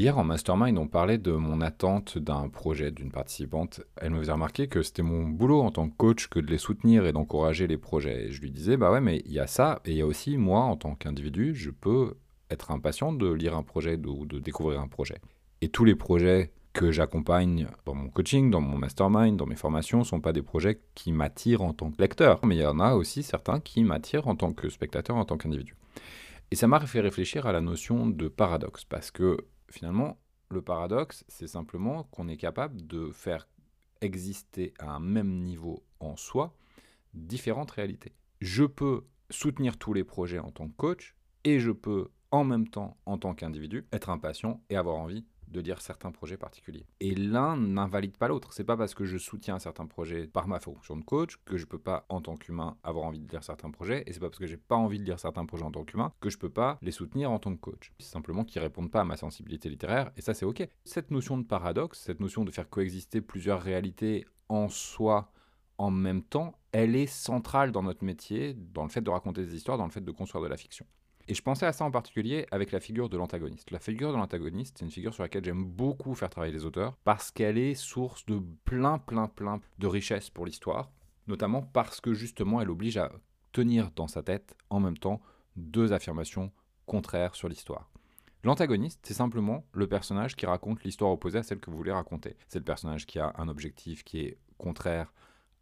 Hier en mastermind, on parlait de mon attente d'un projet d'une participante. Elle me faisait remarquer que c'était mon boulot en tant que coach que de les soutenir et d'encourager les projets. Et je lui disais, bah ouais, mais il y a ça, et il y a aussi moi en tant qu'individu, je peux être impatient de lire un projet ou de découvrir un projet. Et tous les projets que j'accompagne dans mon coaching, dans mon mastermind, dans mes formations, ne sont pas des projets qui m'attirent en tant que lecteur, mais il y en a aussi certains qui m'attirent en tant que spectateur, en tant qu'individu. Et ça m'a fait réfléchir à la notion de paradoxe, parce que finalement, le paradoxe, c'est simplement qu'on est capable de faire exister à un même niveau en soi différentes réalités. Je peux soutenir tous les projets en tant que coach et je peux en même temps, en tant qu'individu, être impatient et avoir envie de lire certains projets particuliers. Et l'un n'invalide pas l'autre. C'est pas parce que je soutiens un certain projet par ma fonction de coach que je peux pas, en tant qu'humain, avoir envie de lire certains projets. Et c'est pas parce que j'ai pas envie de lire certains projets en tant qu'humain que je peux pas les soutenir en tant que coach. C'est simplement qu'ils répondent pas à ma sensibilité littéraire. Et ça, c'est ok. Cette notion de paradoxe, cette notion de faire coexister plusieurs réalités en soi, en même temps, elle est centrale dans notre métier, dans le fait de raconter des histoires, dans le fait de construire de la fiction. Et je pensais à ça en particulier avec la figure de l'antagoniste. La figure de l'antagoniste, c'est une figure sur laquelle j'aime beaucoup faire travailler les auteurs parce qu'elle est source de plein, plein, plein de richesses pour l'histoire, notamment parce que justement elle oblige à tenir dans sa tête en même temps deux affirmations contraires sur l'histoire. L'antagoniste, c'est simplement le personnage qui raconte l'histoire opposée à celle que vous voulez raconter. C'est le personnage qui a un objectif qui est contraire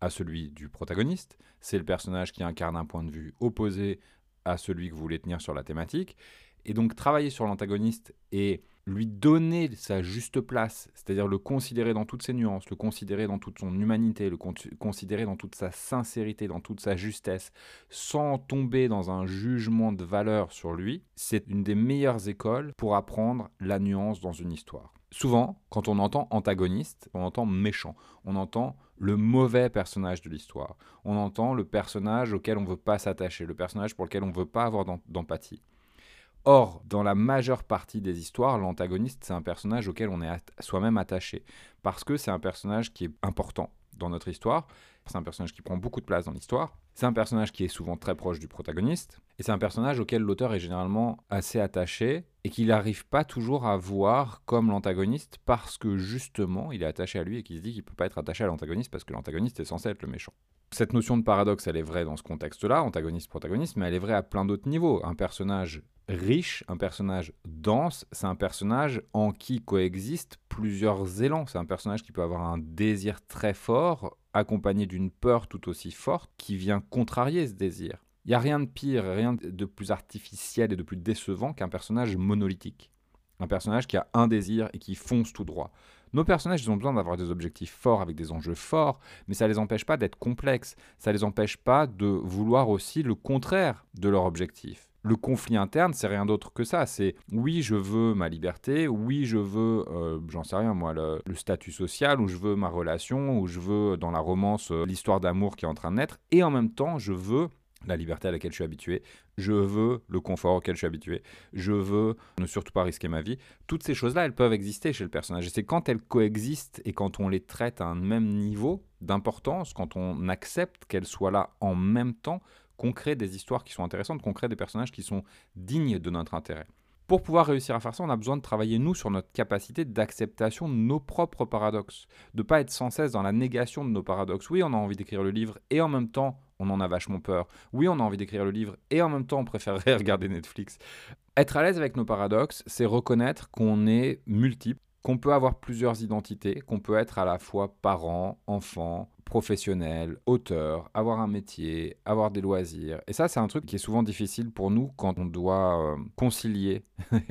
à celui du protagoniste. C'est le personnage qui incarne un point de vue opposé celui que vous voulez tenir sur la thématique. Et donc travailler sur l'antagoniste et lui donner sa juste place, c'est-à-dire le considérer dans toutes ses nuances, le considérer dans toute son humanité, le considérer dans toute sa sincérité, dans toute sa justesse, sans tomber dans un jugement de valeur sur lui, c'est une des meilleures écoles pour apprendre la nuance dans une histoire. Souvent, quand on entend antagoniste, on entend méchant, on entend le mauvais personnage de l'histoire, on entend le personnage auquel on ne veut pas s'attacher, le personnage pour lequel on ne veut pas avoir d'empathie. Or, dans la majeure partie des histoires, l'antagoniste, c'est un personnage auquel on est soi-même attaché, parce que c'est un personnage qui est important dans notre histoire, c'est un personnage qui prend beaucoup de place dans l'histoire, c'est un personnage qui est souvent très proche du protagoniste, et c'est un personnage auquel l'auteur est généralement assez attaché, et qu'il n'arrive pas toujours à voir comme l'antagoniste, parce que justement, il est attaché à lui et qu'il se dit qu'il ne peut pas être attaché à l'antagoniste, parce que l'antagoniste est censé être le méchant. Cette notion de paradoxe, elle est vraie dans ce contexte-là, antagoniste-protagoniste, mais elle est vraie à plein d'autres niveaux. Un personnage riche, un personnage dense, c'est un personnage en qui coexistent plusieurs élans. C'est un personnage qui peut avoir un désir très fort, accompagné d'une peur tout aussi forte, qui vient contrarier ce désir. Il n'y a rien de pire, rien de plus artificiel et de plus décevant qu'un personnage monolithique. Un personnage qui a un désir et qui fonce tout droit. Nos personnages, ils ont besoin d'avoir des objectifs forts avec des enjeux forts, mais ça ne les empêche pas d'être complexes. Ça ne les empêche pas de vouloir aussi le contraire de leur objectif. Le conflit interne, c'est rien d'autre que ça. C'est oui, je veux ma liberté, oui, je veux, euh, j'en sais rien moi, le, statut social, ou je veux ma relation, ou je veux dans la romance euh, l'histoire d'amour qui est en train de naître, et en même temps, je veux la liberté à laquelle je suis habitué, je veux le confort auquel je suis habitué, je veux ne surtout pas risquer ma vie. Toutes ces choses-là, elles peuvent exister chez le personnage. Et c'est quand elles coexistent et quand on les traite à un même niveau d'importance, quand on accepte qu'elles soient là en même temps, qu'on crée des histoires qui sont intéressantes, qu'on crée des personnages qui sont dignes de notre intérêt. Pour pouvoir réussir à faire ça, on a besoin de travailler, nous, sur notre capacité d'acceptation de nos propres paradoxes. De ne pas être sans cesse dans la négation de nos paradoxes. Oui, on a envie d'écrire le livre et en même temps, on en a vachement peur. Oui, on a envie d'écrire le livre et en même temps, on préférerait regarder Netflix. Être à l'aise avec nos paradoxes, c'est reconnaître qu'on est multiple, qu'on peut avoir plusieurs identités, qu'on peut être à la fois parent, enfant, professionnel, auteur, avoir un métier, avoir des loisirs. Et ça, c'est un truc qui est souvent difficile pour nous quand on doit euh, concilier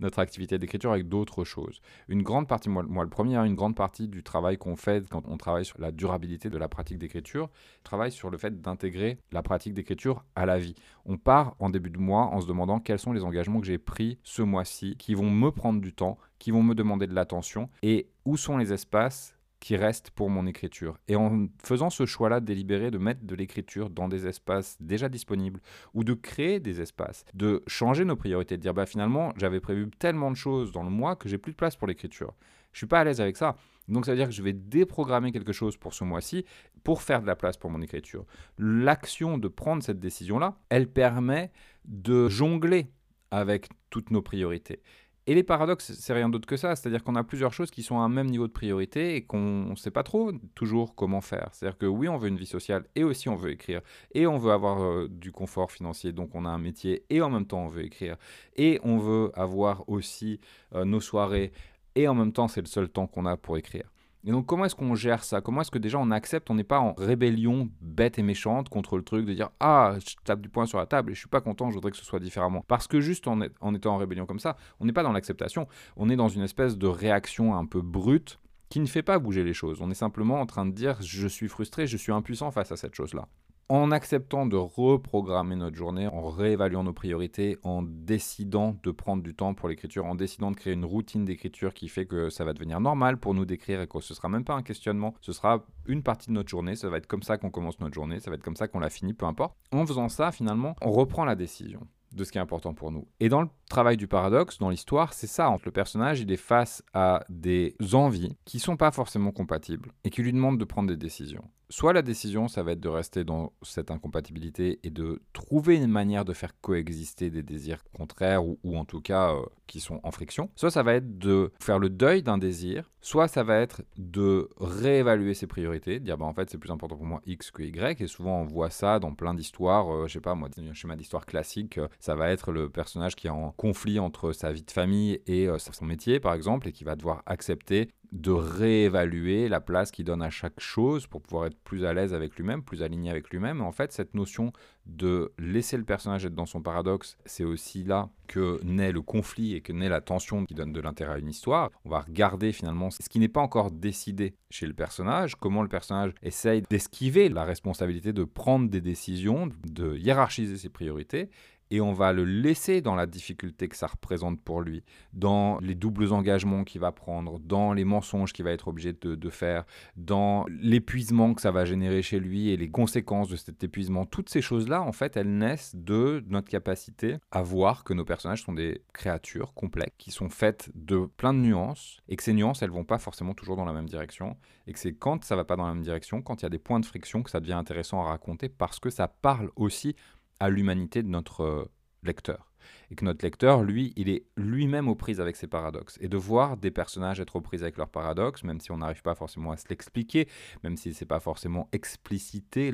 notre activité d'écriture avec d'autres choses. Une grande partie, moi, moi le premier, hein, une grande partie du travail qu'on fait quand on travaille sur la durabilité de la pratique d'écriture, travaille sur le fait d'intégrer la pratique d'écriture à la vie. On part en début de mois en se demandant quels sont les engagements que j'ai pris ce mois-ci, qui vont me prendre du temps, qui vont me demander de l'attention, et où sont les espaces qui restent pour mon écriture. Et en faisant ce choix-là délibéré de mettre de l'écriture dans des espaces déjà disponibles ou de créer des espaces, de changer nos priorités, de dire bah finalement j'avais prévu tellement de choses dans le mois que j'ai plus de place pour l'écriture. Je suis pas à l'aise avec ça. Donc ça veut dire que je vais déprogrammer quelque chose pour ce mois-ci pour faire de la place pour mon écriture. L'action de prendre cette décision-là, elle permet de jongler avec toutes nos priorités. Et les paradoxes, c'est rien d'autre que ça. C'est-à-dire qu'on a plusieurs choses qui sont à un même niveau de priorité et qu'on ne sait pas trop toujours comment faire. C'est-à-dire que oui, on veut une vie sociale et aussi on veut écrire. Et on veut avoir euh, du confort financier, donc on a un métier et en même temps on veut écrire. Et on veut avoir aussi euh, nos soirées et en même temps c'est le seul temps qu'on a pour écrire. Et donc, comment est-ce qu'on gère ça? Comment est-ce que déjà on accepte, on n'est pas en rébellion bête et méchante contre le truc de dire Ah, je tape du poing sur la table et je suis pas content, je voudrais que ce soit différemment. Parce que juste en, en étant en rébellion comme ça, on n'est pas dans l'acceptation, on est dans une espèce de réaction un peu brute qui ne fait pas bouger les choses. On est simplement en train de dire Je suis frustré, je suis impuissant face à cette chose-là en acceptant de reprogrammer notre journée, en réévaluant nos priorités, en décidant de prendre du temps pour l'écriture, en décidant de créer une routine d'écriture qui fait que ça va devenir normal pour nous d'écrire et que ce sera même pas un questionnement, ce sera une partie de notre journée, ça va être comme ça qu'on commence notre journée, ça va être comme ça qu'on la finit, peu importe. En faisant ça, finalement, on reprend la décision de ce qui est important pour nous. Et dans le travail du paradoxe, dans l'histoire, c'est ça. Entre le personnage, il est face à des envies qui sont pas forcément compatibles et qui lui demandent de prendre des décisions. Soit la décision, ça va être de rester dans cette incompatibilité et de trouver une manière de faire coexister des désirs contraires ou, en tout cas euh, qui sont en friction. Soit ça va être de faire le deuil d'un désir. Soit ça va être de réévaluer ses priorités, de dire bah, en fait c'est plus important pour moi X que Y. Et souvent on voit ça dans plein d'histoires. Euh, je sais pas moi, un schéma d'histoire classique, euh, ça va être le personnage qui est en conflit entre sa vie de famille et son métier par exemple et qui va devoir accepter de réévaluer la place qu'il donne à chaque chose pour pouvoir être plus à l'aise avec lui-même, plus aligné avec lui-même. En fait, cette notion de laisser le personnage être dans son paradoxe, c'est aussi là que naît le conflit et que naît la tension qui donne de l'intérêt à une histoire. On va regarder finalement ce qui n'est pas encore décidé chez le personnage, comment le personnage essaye d'esquiver la responsabilité de prendre des décisions, de hiérarchiser ses priorités et on va le laisser dans la difficulté que ça représente pour lui, dans les doubles engagements qu'il va prendre, dans les mensonges qu'il va être obligé de, faire, dans l'épuisement que ça va générer chez lui et les conséquences de cet épuisement. Toutes ces choses-là, en fait, elles naissent de notre capacité à voir que nos personnages sont des créatures complexes, qui sont faites de plein de nuances, et que ces nuances, elles vont pas forcément toujours dans la même direction, et que c'est quand ça va pas dans la même direction, quand il y a des points de friction, que ça devient intéressant à raconter, parce que ça parle aussi à l'humanité de notre euh, lecteur. Et que notre lecteur, lui, il est lui-même aux prises avec ses paradoxes. Et de voir des personnages être aux prises avec leurs paradoxes, même si on n'arrive pas forcément à se l'expliquer, même si c'est pas forcément explicité,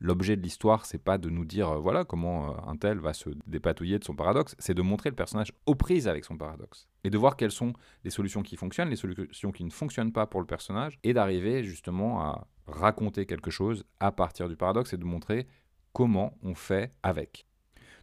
l'objet de l'histoire, c'est pas de nous dire, euh, voilà, comment euh, un tel va se dépatouiller de son paradoxe, c'est de montrer le personnage aux prises avec son paradoxe. Et de voir quelles sont les solutions qui fonctionnent, les solutions qui ne fonctionnent pas pour le personnage, et d'arriver justement à raconter quelque chose à partir du paradoxe et de montrer comment on fait avec.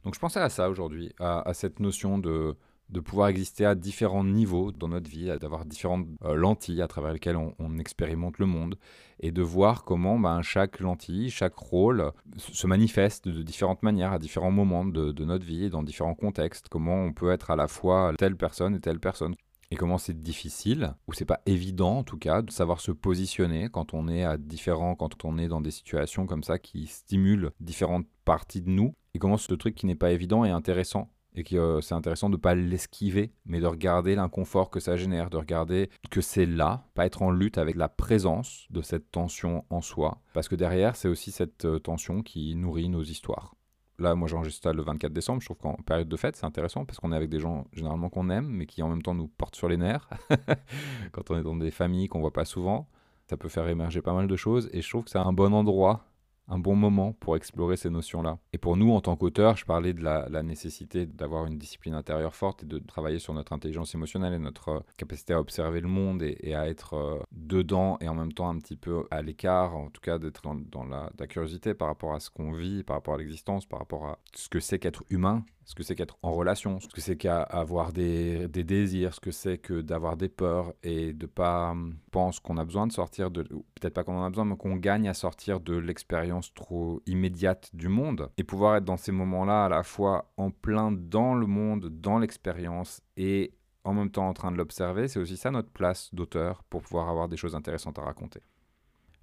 Donc je pensais à ça aujourd'hui, à, cette notion de, de pouvoir exister à différents niveaux dans notre vie, d'avoir différentes euh, lentilles à travers lesquelles on, expérimente le monde, et de voir comment ben, chaque lentille, chaque rôle se manifeste de différentes manières à différents moments de, de notre vie et dans différents contextes, comment on peut être à la fois telle personne et telle personne et comment c'est difficile, ou c'est pas évident en tout cas, de savoir se positionner quand on est à différents, quand on est dans des situations comme ça qui stimulent différentes parties de nous, et comment ce truc qui n'est pas évident est intéressant. Et que euh, c'est intéressant de ne pas l'esquiver, mais de regarder l'inconfort que ça génère, de regarder que c'est là, pas être en lutte avec la présence de cette tension en soi. Parce que derrière, c'est aussi cette euh, tension qui nourrit nos histoires. Là, moi, j'enregistre ça le 24 décembre. Je trouve qu'en période de fête, c'est intéressant parce qu'on est avec des gens généralement qu'on aime, mais qui en même temps nous portent sur les nerfs. Quand on est dans des familles qu'on voit pas souvent, ça peut faire émerger pas mal de choses. Et je trouve que c'est un bon endroit un bon moment pour explorer ces notions-là. Et pour nous, en tant qu'auteurs, je parlais de la, nécessité d'avoir une discipline intérieure forte et de travailler sur notre intelligence émotionnelle et notre euh, capacité à observer le monde et, à être euh, dedans et en même temps un petit peu à l'écart, en tout cas d'être dans, la, la, curiosité par rapport à ce qu'on vit, par rapport à l'existence, par rapport à ce que c'est qu'être humain ce que c'est qu'être en relation, ce que c'est qu'avoir des, désirs, ce que c'est que d'avoir des peurs et de pas hum, penser qu'on a besoin de sortir de, peut-être pas qu'on en a besoin, mais qu'on gagne à sortir de l'expérience trop immédiate du monde et pouvoir être dans ces moments-là à la fois en plein dans le monde, dans l'expérience et en même temps en train de l'observer, c'est aussi ça notre place d'auteur pour pouvoir avoir des choses intéressantes à raconter.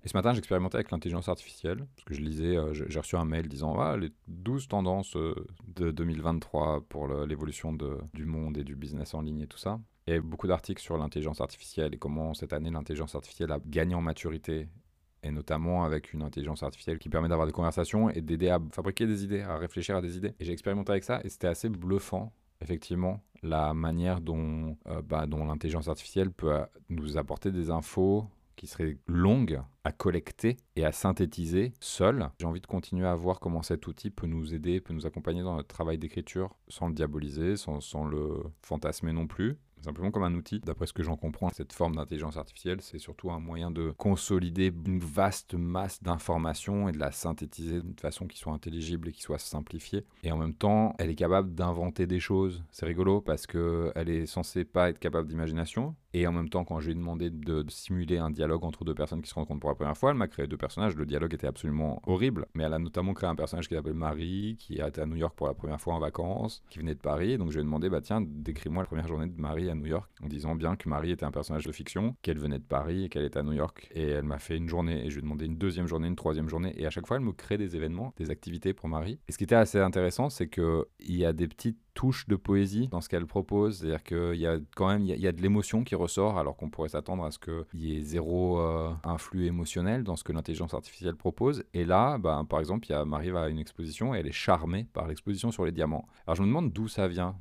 Et ce matin, j'expérimentais avec l'intelligence artificielle, parce que je lisais, euh, j'ai reçu un mail disant ah, les 12 tendances euh, de 2023 pour l'évolution du monde et du business en ligne et tout ça. Et beaucoup d'articles sur l'intelligence artificielle et comment cette année l'intelligence artificielle a gagné en maturité, et notamment avec une intelligence artificielle qui permet d'avoir des conversations et d'aider à fabriquer des idées, à réfléchir à des idées. Et j'ai expérimenté avec ça et c'était assez bluffant effectivement la manière dont, euh, bah, dont l'intelligence artificielle peut nous apporter des infos qui serait longue à collecter et à synthétiser seul. J'ai envie de continuer à voir comment cet outil peut nous aider, peut nous accompagner dans notre travail d'écriture sans le diaboliser, sans, sans le fantasmer non plus simplement comme un outil. D'après ce que j'en comprends, cette forme d'intelligence artificielle, c'est surtout un moyen de consolider une vaste masse d'informations et de la synthétiser d'une façon qui soit intelligible et qui soit simplifiée. Et en même temps, elle est capable d'inventer des choses. C'est rigolo parce qu'elle est censée pas être capable d'imagination. Et en même temps, quand je lui ai demandé de, simuler un dialogue entre deux personnes qui se rencontrent pour la première fois, elle m'a créé deux personnages. Le dialogue était absolument horrible, mais elle a notamment créé un personnage qui s'appelle Marie, qui été à New York pour la première fois en vacances, qui venait de Paris. Donc je lui ai demandé, bah tiens, décris-moi la première journée de Marie à New York, en disant bien que Marie était un personnage de fiction, qu'elle venait de Paris et qu'elle était à New York. Et elle m'a fait une journée, et je lui ai demandé une deuxième journée, une troisième journée, et à chaque fois, elle me crée des événements, des activités pour Marie. Et ce qui était assez intéressant, c'est qu'il y a des petites touches de poésie dans ce qu'elle propose, c'est-à-dire qu'il y a quand même il y de l'émotion qui ressort, alors qu'on pourrait s'attendre à ce qu'il y ait zéro euh, influx émotionnel dans ce que l'intelligence artificielle propose. Et là, bah, par exemple, il y Marie va à une exposition et elle est charmée par l'exposition sur les diamants. Alors je me demande d'où ça vient.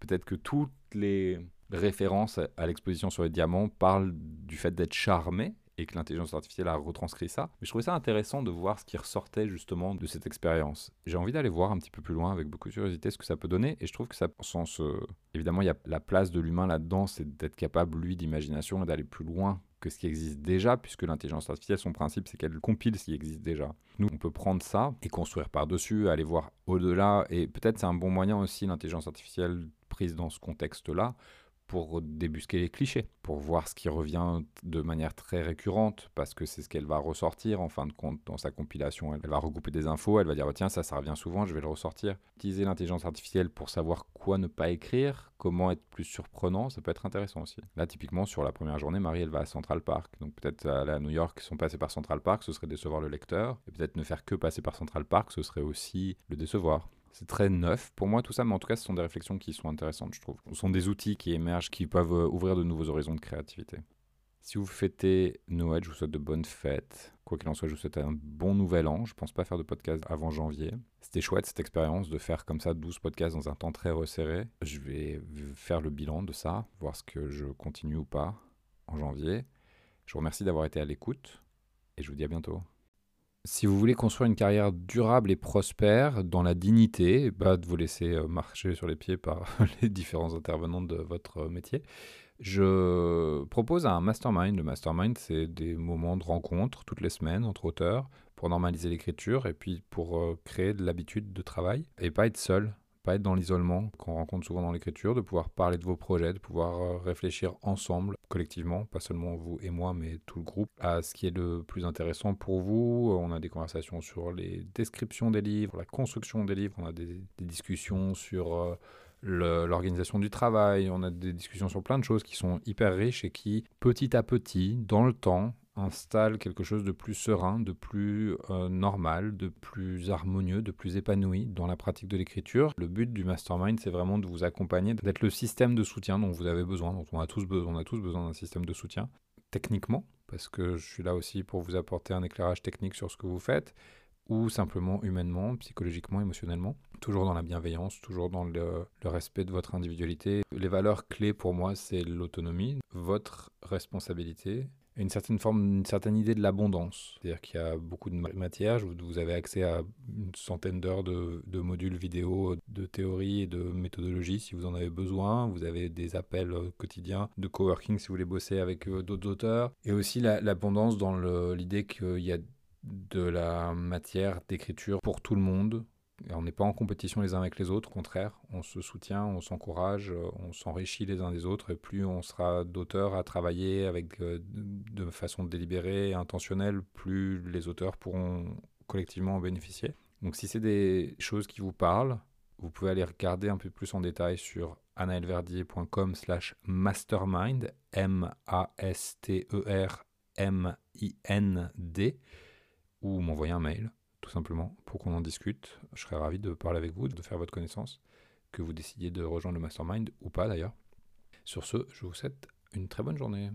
Peut-être que toutes les référence à l'exposition sur les diamants parle du fait d'être charmé et que l'intelligence artificielle a retranscrit ça. Mais je trouvais ça intéressant de voir ce qui ressortait justement de cette expérience. J'ai envie d'aller voir un petit peu plus loin avec beaucoup de curiosité ce que ça peut donner et je trouve que ça, en sens, euh, évidemment, il y a la place de l'humain là-dedans, c'est d'être capable, lui, d'imagination et d'aller plus loin que ce qui existe déjà, puisque l'intelligence artificielle, son principe, c'est qu'elle compile ce qui existe déjà. Nous, on peut prendre ça et construire par-dessus, aller voir au-delà, et peut-être c'est un bon moyen aussi, l'intelligence artificielle prise dans ce contexte-là, pour débusquer les clichés, pour voir ce qui revient de manière très récurrente, parce que c'est ce qu'elle va ressortir en fin de compte dans sa compilation. Elle va regrouper des infos, elle va dire tiens, ça, ça revient souvent, je vais le ressortir. Utiliser l'intelligence artificielle pour savoir quoi ne pas écrire, comment être plus surprenant, ça peut être intéressant aussi. Là, typiquement, sur la première journée, Marie, elle va à Central Park. Donc peut-être aller à New York, sont passés par Central Park, ce serait décevoir le lecteur. Et peut-être ne faire que passer par Central Park, ce serait aussi le décevoir. C'est très neuf pour moi tout ça, mais en tout cas, ce sont des réflexions qui sont intéressantes, je trouve. Ce sont des outils qui émergent, qui peuvent euh, ouvrir de nouveaux horizons de créativité. Si vous fêtez Noël, je vous souhaite de bonnes fêtes. Quoi qu'il en soit, je vous souhaite un bon nouvel an. Je pense pas faire de podcast avant janvier. C'était chouette cette expérience de faire comme ça 12 podcasts dans un temps très resserré. Je vais faire le bilan de ça, voir ce que je continue ou pas en janvier. Je vous remercie d'avoir été à l'écoute et je vous dis à bientôt. Si vous voulez construire une carrière durable et prospère dans la dignité, bah, de vous laisser euh, marcher sur les pieds par les différents intervenants de votre euh, métier, je propose un mastermind. Le mastermind, c'est des moments de rencontre toutes les semaines entre auteurs pour normaliser l'écriture et puis pour euh, créer de l'habitude de travail et pas être seul pas être dans l'isolement qu'on rencontre souvent dans l'écriture, de pouvoir parler de vos projets, de pouvoir euh, réfléchir ensemble, collectivement, pas seulement vous et moi, mais tout le groupe, à ce qui est le plus intéressant pour vous. On a des conversations sur les descriptions des livres, la construction des livres, on a des, discussions sur... Euh, l'organisation du travail, on a des discussions sur plein de choses qui sont hyper riches et qui, petit à petit, dans le temps, installe quelque chose de plus serein, de plus euh, normal, de plus harmonieux, de plus épanoui dans la pratique de l'écriture. Le but du mastermind, c'est vraiment de vous accompagner, d'être le système de soutien dont vous avez besoin, dont on a tous, besoin, on a tous besoin d'un système de soutien, techniquement, parce que je suis là aussi pour vous apporter un éclairage technique sur ce que vous faites, ou simplement humainement, psychologiquement, émotionnellement. Toujours dans la bienveillance, toujours dans le, le respect de votre individualité. Les valeurs clés pour moi, c'est l'autonomie, votre responsabilité, une certaine forme, une certaine idée de l'abondance. C'est-à-dire qu'il y a beaucoup de matière, vous avez accès à une centaine d'heures de, de, modules vidéo, de théorie et de méthodologie si vous en avez besoin. Vous avez des appels quotidiens de coworking si vous voulez bosser avec d'autres auteurs. Et aussi l'abondance dans l'idée qu'il y a de la matière d'écriture pour tout le monde, on n'est pas en compétition les uns avec les autres, au contraire, on se soutient, on s'encourage, euh, on s'enrichit les uns des autres, et plus on sera d'auteurs à travailler avec euh, de façon délibérée et intentionnelle, plus les auteurs pourront collectivement en bénéficier. Donc si c'est des choses qui vous parlent, vous pouvez aller regarder un peu plus en détail sur anaelverdier.com slash mastermind, M-A-S-T-E-R-M-I-N-D, ou m'envoyer un mail tout simplement, pour qu'on en discute. Je serais ravi de parler avec vous, de faire votre connaissance, que vous décidiez de rejoindre le mastermind ou pas d'ailleurs. Sur ce, je vous souhaite une très bonne journée.